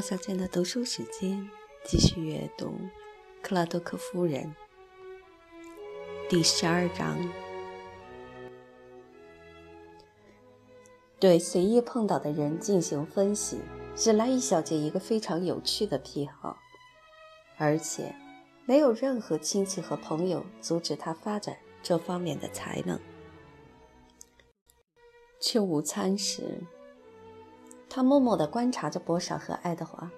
王小贱的读书时间，继续阅读《克拉多克夫人》第十二章。对随意碰到的人进行分析，是莱伊小姐一个非常有趣的癖好，而且没有任何亲戚和朋友阻止她发展这方面的才能。吃午餐时。他默默地观察着博莎和爱德华。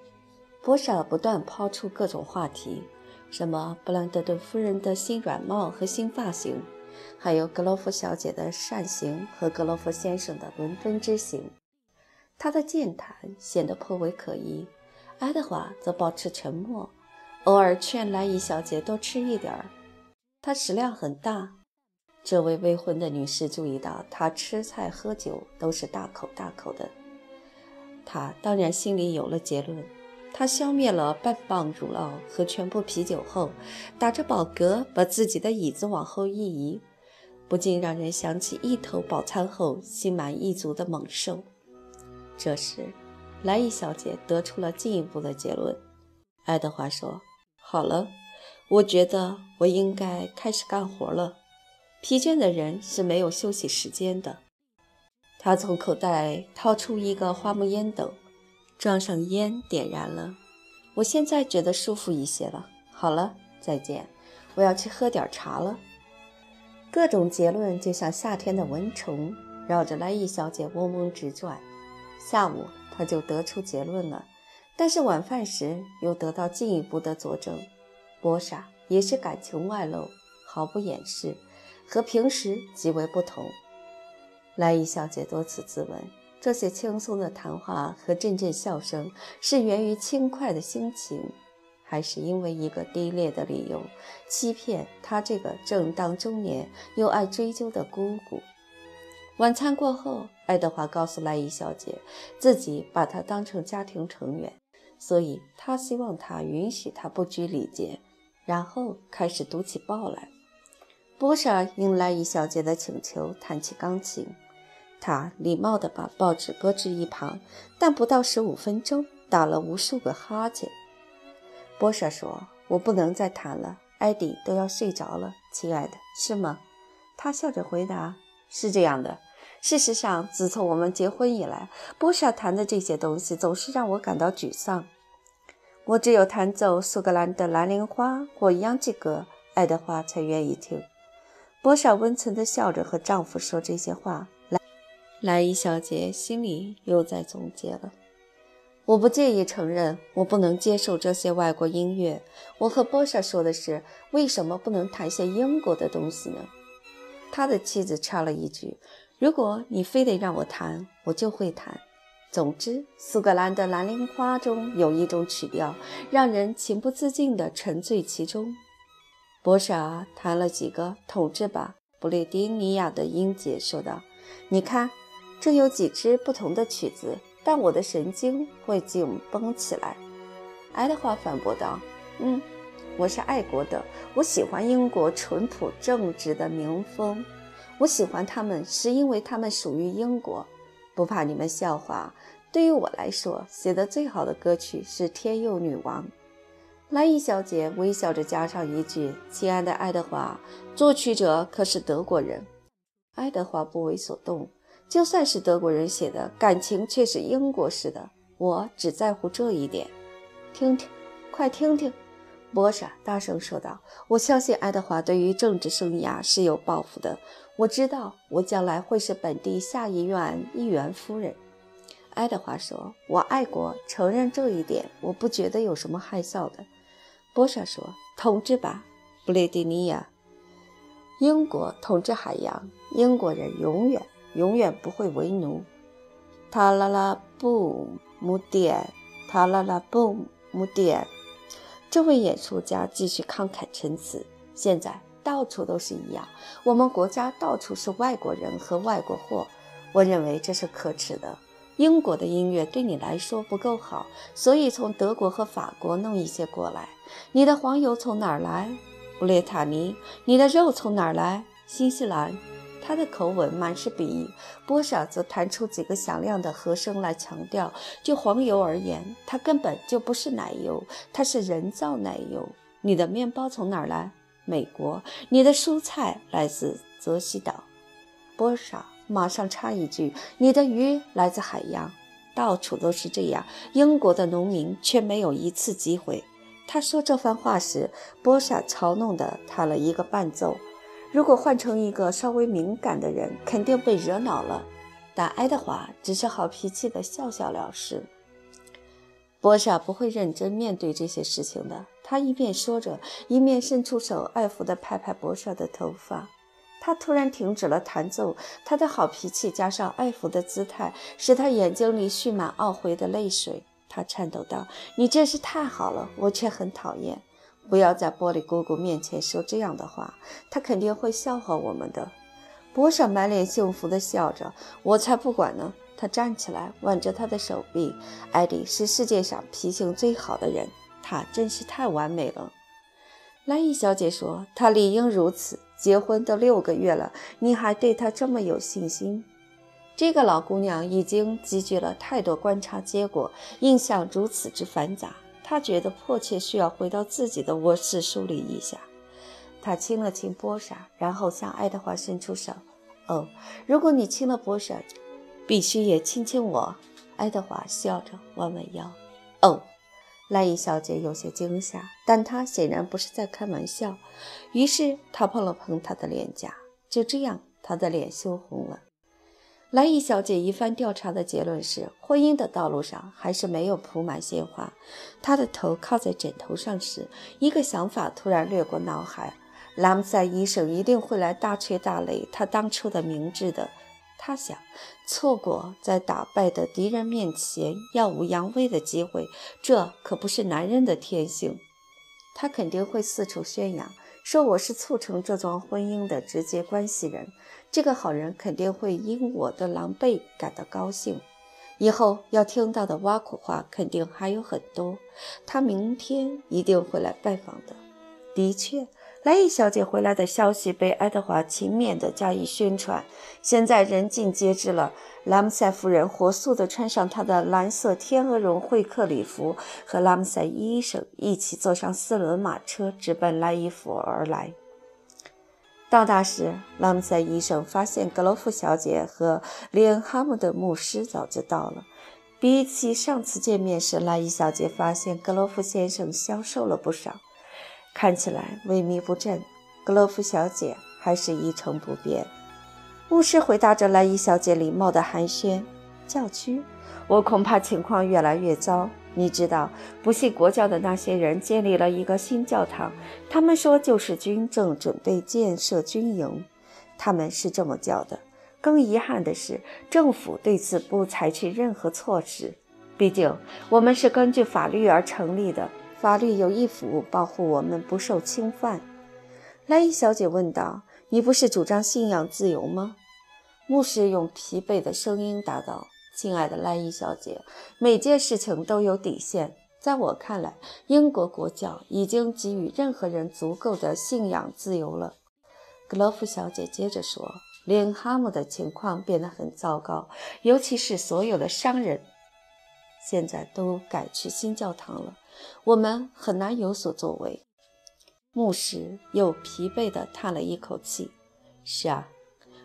博莎不断抛出各种话题，什么布兰德顿夫人的新软帽和新发型，还有格罗夫小姐的善行和格罗夫先生的伦敦之行。他的健谈显得颇为可疑。爱德华则保持沉默，偶尔劝莱伊小姐多吃一点儿。她食量很大。这位未婚的女士注意到，她吃菜喝酒都是大口大口的。他当然心里有了结论。他消灭了半磅乳酪和全部啤酒后，打着饱嗝，把自己的椅子往后一移，不禁让人想起一头饱餐后心满意足的猛兽。这时，莱伊小姐得出了进一步的结论。爱德华说：“好了，我觉得我应该开始干活了。疲倦的人是没有休息时间的。”他从口袋掏出一个花木烟斗，装上烟，点燃了。我现在觉得舒服一些了。好了，再见，我要去喝点茶了。各种结论就像夏天的蚊虫，绕着莱伊小姐嗡嗡直转。下午他就得出结论了，但是晚饭时又得到进一步的佐证。波莎也是感情外露，毫不掩饰，和平时极为不同。莱伊小姐多次自问：这些轻松的谈话和阵阵笑声是源于轻快的心情，还是因为一个低劣的理由欺骗她这个正当中年又爱追究的姑姑？晚餐过后，爱德华告诉莱伊小姐，自己把她当成家庭成员，所以他希望她允许他不拘礼节，然后开始读起报来。波莎应莱伊小姐的请求弹起钢琴。他礼貌地把报纸搁置一旁，但不到十五分钟，打了无数个哈欠。波莎说：“我不能再弹了，艾迪都要睡着了，亲爱的，是吗？”他笑着回答：“是这样的。事实上，自从我们结婚以来，波莎弹的这些东西总是让我感到沮丧。我只有弹奏苏格兰的蓝铃花或央吉格，爱德华才愿意听。”波莎温存地笑着和丈夫说这些话。莱莱伊小姐心里又在总结了。我不介意承认，我不能接受这些外国音乐。我和波莎说的是，为什么不能弹些英国的东西呢？他的妻子插了一句：“如果你非得让我弹，我就会弹。总之，苏格兰的蓝铃花中有一种曲调，让人情不自禁地沉醉其中。”波莎弹了几个，统治吧，布列丁尼亚的音节说道：“你看。”这有几支不同的曲子，但我的神经会紧绷起来。”爱德华反驳道。“嗯，我是爱国的，我喜欢英国淳朴正直的民风。我喜欢他们，是因为他们属于英国。不怕你们笑话，对于我来说，写的最好的歌曲是《天佑女王》。”莱伊小姐微笑着加上一句：“亲爱的爱德华，作曲者可是德国人。”爱德华不为所动。就算是德国人写的，感情却是英国式的。我只在乎这一点。听听，快听听！波莎大声说道：“我相信爱德华对于政治生涯是有抱负的。我知道我将来会是本地下议院议员夫人。”爱德华说：“我爱国，承认这一点，我不觉得有什么害臊的。”波莎说：“统治吧，布列迪尼亚。英国统治海洋，英国人永远。”永远不会为奴。塔拉拉布姆点，塔拉拉布姆点。这位演说家继续慷慨陈词。现在到处都是一样，我们国家到处是外国人和外国货。我认为这是可耻的。英国的音乐对你来说不够好，所以从德国和法国弄一些过来。你的黄油从哪儿来？布列塔尼。你的肉从哪儿来？新西兰。他的口吻满是鄙夷。波莎则弹出几个响亮的和声来强调：就黄油而言，它根本就不是奶油，它是人造奶油。你的面包从哪儿来？美国。你的蔬菜来自泽西岛。波莎马上插一句：你的鱼来自海洋。到处都是这样。英国的农民却没有一次机会。他说这番话时，波莎嘲弄地弹了一个伴奏。如果换成一个稍微敏感的人，肯定被惹恼了。但爱德华只是好脾气地笑笑了事。波莎不会认真面对这些事情的。他一边说着，一面伸出手爱抚地拍拍波莎的头发。他突然停止了弹奏，他的好脾气加上爱抚的姿态，使他眼睛里蓄满懊悔的泪水。他颤抖道：“你真是太好了，我却很讨厌。不要在玻璃姑姑面前说这样的话，她肯定会笑话我们的。”波莎满脸幸福地笑着：“我才不管呢！”他站起来，挽着他的手臂。艾迪是世界上脾性最好的人，他真是太完美了。兰伊小姐说：“他理应如此。结婚都六个月了，你还对他这么有信心？”这个老姑娘已经积聚了太多观察结果，印象如此之繁杂，她觉得迫切需要回到自己的卧室梳理一下。她亲了亲波莎，然后向爱德华伸出手。哦，如果你亲了波莎，必须也亲亲我。爱德华笑着弯弯腰。哦，莱伊小姐有些惊吓，但她显然不是在开玩笑。于是她碰了碰他的脸颊，就这样，他的脸羞红了。莱伊小姐一番调查的结论是，婚姻的道路上还是没有铺满鲜花。她的头靠在枕头上时，一个想法突然掠过脑海：拉姆塞医生一定会来大吹大擂他当初的明智的。他想，错过在打败的敌人面前耀武扬威的机会，这可不是男人的天性。他肯定会四处宣扬。说我是促成这桩婚姻的直接关系人，这个好人肯定会因我的狼狈感到高兴。以后要听到的挖苦话肯定还有很多，他明天一定会来拜访的。的确。莱伊小姐回来的消息被爱德华勤勉地加以宣传，现在人尽皆知了。拉姆塞夫人火速地穿上她的蓝色天鹅绒会客礼服，和拉姆塞医生一起坐上四轮马车，直奔莱伊府而来。到达时，拉姆塞医生发现格罗夫小姐和利恩哈姆的牧师早就到了。比起上次见面时，莱伊小姐发现格罗夫先生消瘦了不少。看起来萎靡不振，格洛夫小姐还是一成不变。牧师回答着莱伊小姐礼貌的寒暄。教区，我恐怕情况越来越糟。你知道，不信国教的那些人建立了一个新教堂，他们说救世军正准备建设军营，他们是这么叫的。更遗憾的是，政府对此不采取任何措施。毕竟，我们是根据法律而成立的。法律有义务保护我们不受侵犯。莱伊小姐问道：“你不是主张信仰自由吗？”牧师用疲惫的声音答道：“亲爱的莱伊小姐，每件事情都有底线。在我看来，英国国教已经给予任何人足够的信仰自由了。”格罗夫小姐接着说：“林哈姆的情况变得很糟糕，尤其是所有的商人，现在都改去新教堂了。”我们很难有所作为。牧师又疲惫地叹了一口气：“是啊，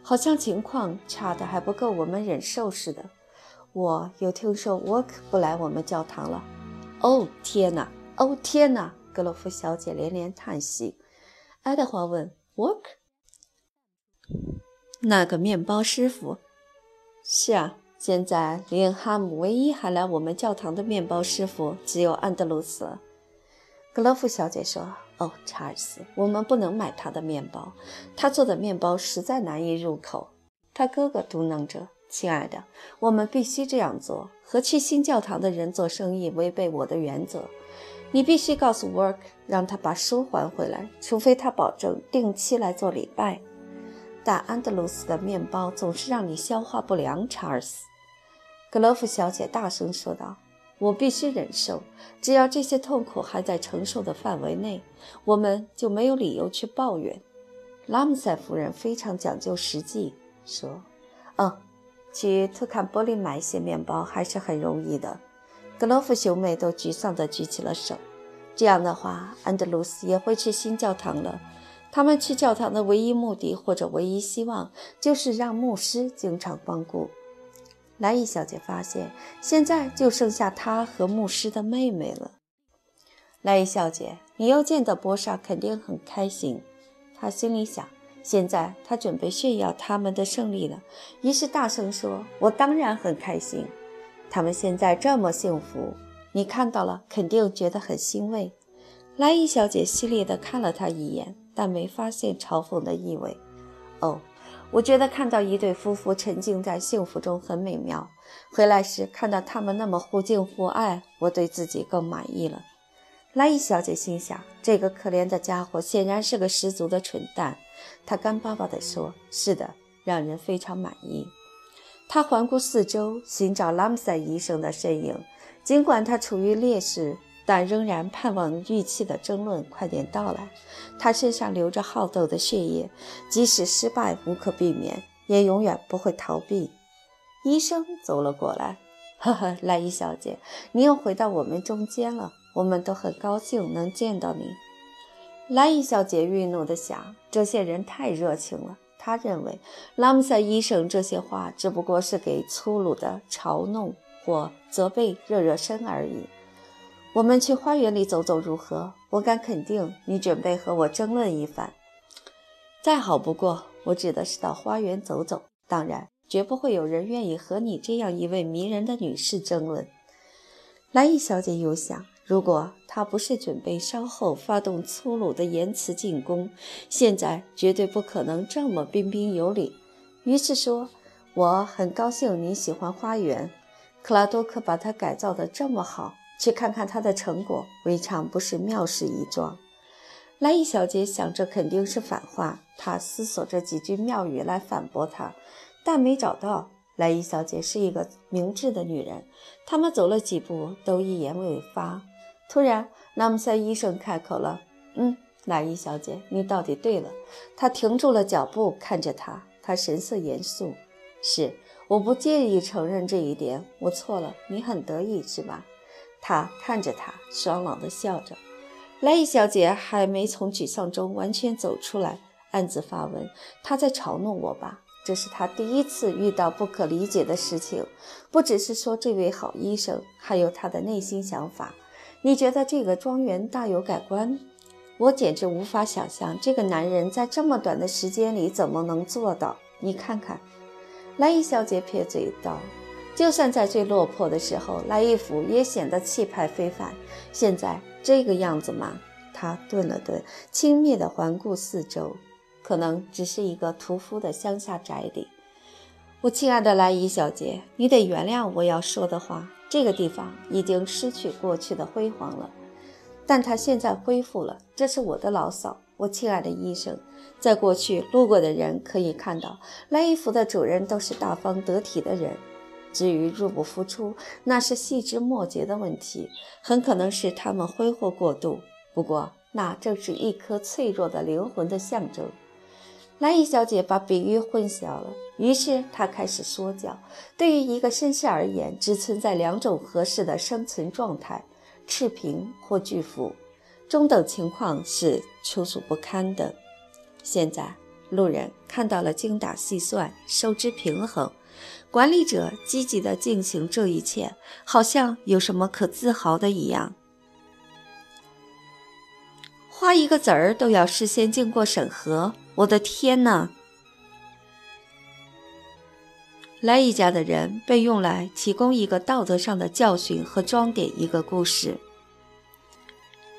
好像情况差得还不够我们忍受似的。我又听说沃克不来我们教堂了。哦，天哪！哦，天哪！”格洛夫小姐连连叹息。爱德华问：“沃克？那个面包师傅？”“是啊。”现在，林哈姆唯一还来我们教堂的面包师傅只有安德鲁斯。格洛夫小姐说：“哦，查尔斯，我们不能买他的面包，他做的面包实在难以入口。”他哥哥嘟囔着：“亲爱的，我们必须这样做。和去新教堂的人做生意违背我的原则。你必须告诉 Work，让他把书还回来，除非他保证定期来做礼拜。”但安德鲁斯的面包总是让你消化不良，查尔斯。格罗夫小姐大声说道：“我必须忍受，只要这些痛苦还在承受的范围内，我们就没有理由去抱怨。”拉姆塞夫人非常讲究实际，说：“嗯，去特坎波利买一些面包还是很容易的。”格罗夫兄妹都沮丧地举起了手。这样的话，安德鲁斯也会去新教堂了。他们去教堂的唯一目的或者唯一希望，就是让牧师经常光顾。莱伊小姐发现，现在就剩下她和牧师的妹妹了。莱伊小姐，你又见到波莎，肯定很开心。她心里想。现在她准备炫耀他们的胜利了，于是大声说：“我当然很开心。他们现在这么幸福，你看到了，肯定觉得很欣慰。”莱伊小姐犀利地看了他一眼，但没发现嘲讽的意味。哦。我觉得看到一对夫妇沉浸在幸福中很美妙。回来时看到他们那么互敬互爱，我对自己更满意了。莱伊小姐心想：这个可怜的家伙显然是个十足的蠢蛋。她干巴巴地说：“是的，让人非常满意。”她环顾四周，寻找拉姆塞医生的身影。尽管他处于劣势。但仍然盼望预期的争论快点到来。他身上流着好斗的血液，即使失败无可避免，也永远不会逃避。医生走了过来，呵呵，莱伊小姐，你又回到我们中间了，我们都很高兴能见到你。莱伊小姐愠怒地想：这些人太热情了。她认为拉姆塞医生这些话只不过是给粗鲁的嘲弄或责备热热身而已。我们去花园里走走如何？我敢肯定，你准备和我争论一番。再好不过，我指的是到花园走走。当然，绝不会有人愿意和你这样一位迷人的女士争论。莱伊小姐又想，如果她不是准备稍后发动粗鲁的言辞进攻，现在绝对不可能这么彬彬有礼。于是说：“我很高兴你喜欢花园，克拉多克把它改造得这么好。”去看看他的成果，未尝不是妙事一桩。莱伊小姐想，着肯定是反话。她思索着几句妙语来反驳他，但没找到。莱伊小姐是一个明智的女人。他们走了几步，都一言未发。突然，拉姆塞医生开口了：“嗯，莱伊小姐，你到底对了。”他停住了脚步，看着她，他神色严肃：“是，我不介意承认这一点。我错了。你很得意是吧？”他看着他，爽朗地笑着。莱伊小姐还没从沮丧中完全走出来，暗自发问：“她在嘲弄我吧？”这是她第一次遇到不可理解的事情。不只是说这位好医生，还有他的内心想法。你觉得这个庄园大有改观？我简直无法想象这个男人在这么短的时间里怎么能做到。你看看，莱伊小姐撇嘴道。就算在最落魄的时候，来一府也显得气派非凡。现在这个样子吗？他顿了顿，轻蔑地环顾四周，可能只是一个屠夫的乡下宅里。我亲爱的莱伊小姐，你得原谅我要说的话。这个地方已经失去过去的辉煌了，但它现在恢复了。这是我的牢骚，我亲爱的医生。在过去，路过的人可以看到，莱伊府的主人都是大方得体的人。至于入不敷出，那是细枝末节的问题，很可能是他们挥霍过度。不过，那正是一颗脆弱的灵魂的象征。莱伊小姐把比喻混淆了，于是她开始说教：对于一个绅士而言，只存在两种合适的生存状态：赤贫或巨富。中等情况是粗俗不堪的。现在，路人看到了精打细算、收支平衡。管理者积极地进行这一切，好像有什么可自豪的一样。画一个子儿都要事先经过审核，我的天哪！莱伊家的人被用来提供一个道德上的教训和装点一个故事。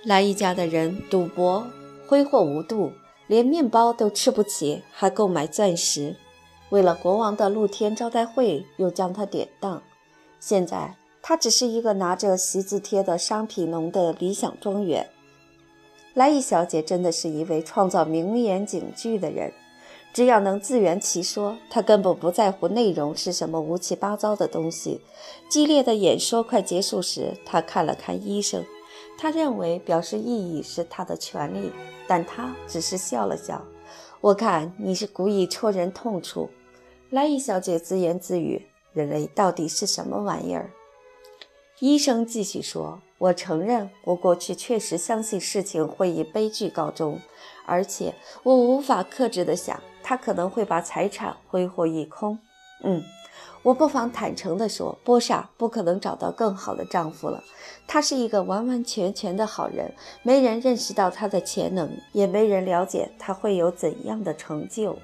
莱伊家的人赌博、挥霍无度，连面包都吃不起，还购买钻石。为了国王的露天招待会，又将他典当。现在他只是一个拿着习字贴的商品农的理想庄园。莱伊小姐真的是一位创造名言警句的人，只要能自圆其说，她根本不在乎内容是什么乌七八糟的东西。激烈的演说快结束时，她看了看医生，他认为表示异议是他的权利，但他只是笑了笑。我看你是故意戳人痛处。莱伊小姐自言自语：“人类到底是什么玩意儿？”医生继续说：“我承认，我过去确实相信事情会以悲剧告终，而且我无法克制地想，他可能会把财产挥霍一空。嗯，我不妨坦诚地说，波莎不可能找到更好的丈夫了。他是一个完完全全的好人，没人认识到他的潜能，也没人了解他会有怎样的成就。”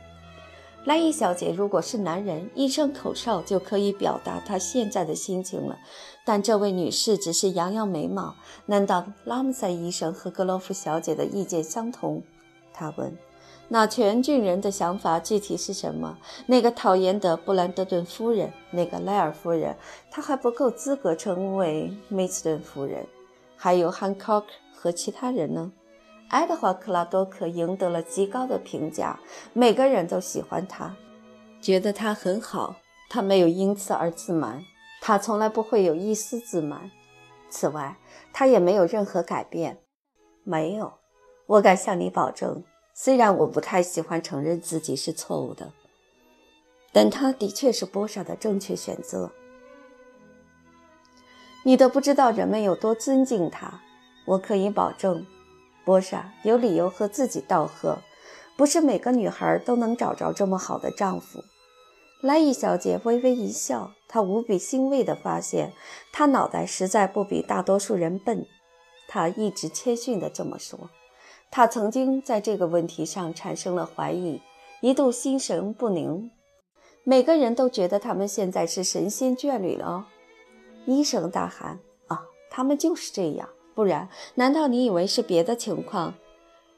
莱伊小姐，如果是男人，一声口哨就可以表达她现在的心情了。但这位女士只是扬扬眉毛。难道拉姆塞医生和格罗夫小姐的意见相同？他问。那全郡人的想法具体是什么？那个讨厌的布兰德顿夫人，那个莱尔夫人，她还不够资格称为梅斯顿夫人。还有汉考克和其他人呢？爱德华·克拉多克赢得了极高的评价，每个人都喜欢他，觉得他很好。他没有因此而自满，他从来不会有一丝自满。此外，他也没有任何改变。没有，我敢向你保证。虽然我不太喜欢承认自己是错误的，但他的确是波莎的正确选择。你都不知道人们有多尊敬他，我可以保证。波莎有理由和自己道贺，不是每个女孩都能找着这么好的丈夫。莱伊小姐微微一笑，她无比欣慰地发现，她脑袋实在不比大多数人笨。她一直谦逊地这么说。她曾经在这个问题上产生了怀疑，一度心神不宁。每个人都觉得他们现在是神仙眷侣了哦。医生大喊：“啊，他们就是这样。”不然，难道你以为是别的情况？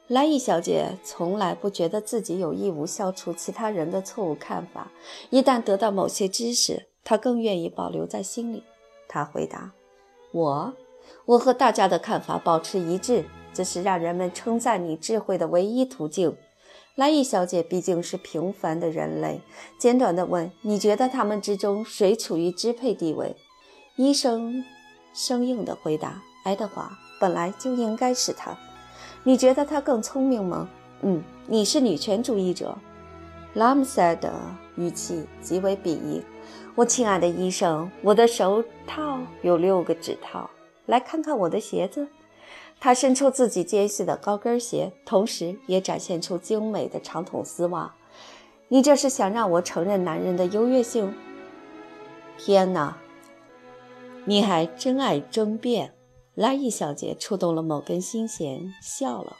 莱伊小姐从来不觉得自己有义务消除其他人的错误看法。一旦得到某些知识，她更愿意保留在心里。她回答：“我，我和大家的看法保持一致，这是让人们称赞你智慧的唯一途径。”莱伊小姐毕竟是平凡的人类，简短地问：“你觉得他们之中谁处于支配地位？”医生生硬地回答。爱德华本来就应该是他，你觉得他更聪明吗？嗯，你是女权主义者。拉姆塞的语气极为鄙夷。我亲爱的医生，我的手套有六个指套，来看看我的鞋子。他伸出自己尖细的高跟鞋，同时也展现出精美的长筒丝袜。你这是想让我承认男人的优越性？天哪，你还真爱争辩！拉伊小姐触动了某根心弦，笑了。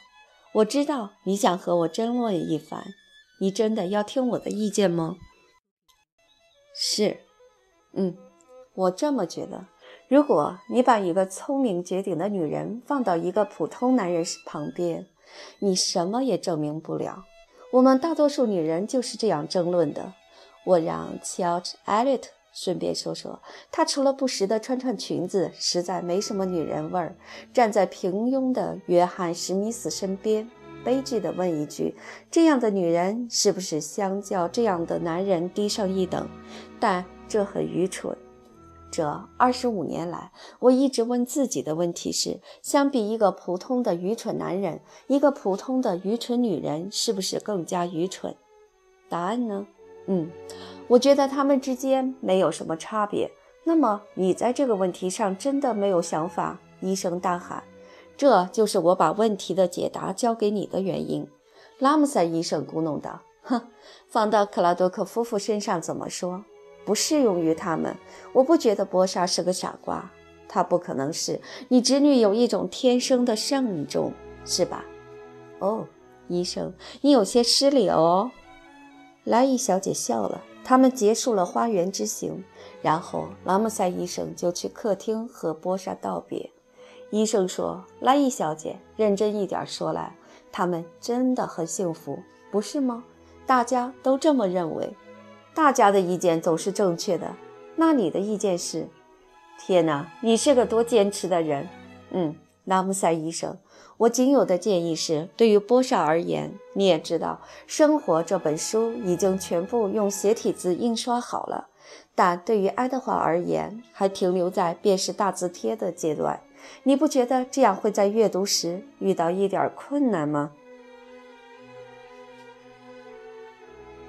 我知道你想和我争论一番，你真的要听我的意见吗？是，嗯，我这么觉得。如果你把一个聪明绝顶的女人放到一个普通男人旁边，你什么也证明不了。我们大多数女人就是这样争论的。我让乔治·艾略特。顺便说说，她除了不时地穿穿裙子，实在没什么女人味儿。站在平庸的约翰·史密斯身边，悲剧地问一句：这样的女人是不是相较这样的男人低上一等？但这很愚蠢。这二十五年来，我一直问自己的问题是：相比一个普通的愚蠢男人，一个普通的愚蠢女人是不是更加愚蠢？答案呢？嗯。我觉得他们之间没有什么差别。那么你在这个问题上真的没有想法？医生大喊：“这就是我把问题的解答交给你的原因。”拉姆塞医生咕哝道：“哼，放到克拉多克夫妇身上怎么说？不适用于他们。我不觉得波莎是个傻瓜，他不可能是。你侄女有一种天生的慎重，是吧？”哦，医生，你有些失礼哦。莱伊小姐笑了。他们结束了花园之行，然后拉姆塞医生就去客厅和波莎道别。医生说：“莱伊小姐，认真一点说来，他们真的很幸福，不是吗？大家都这么认为。大家的意见总是正确的。那你的意见是？天哪，你是个多坚持的人。嗯，拉姆塞医生。”我仅有的建议是，对于波少而言，你也知道，《生活》这本书已经全部用斜体字印刷好了，但对于爱德华而言，还停留在辨识大字贴的阶段。你不觉得这样会在阅读时遇到一点困难吗？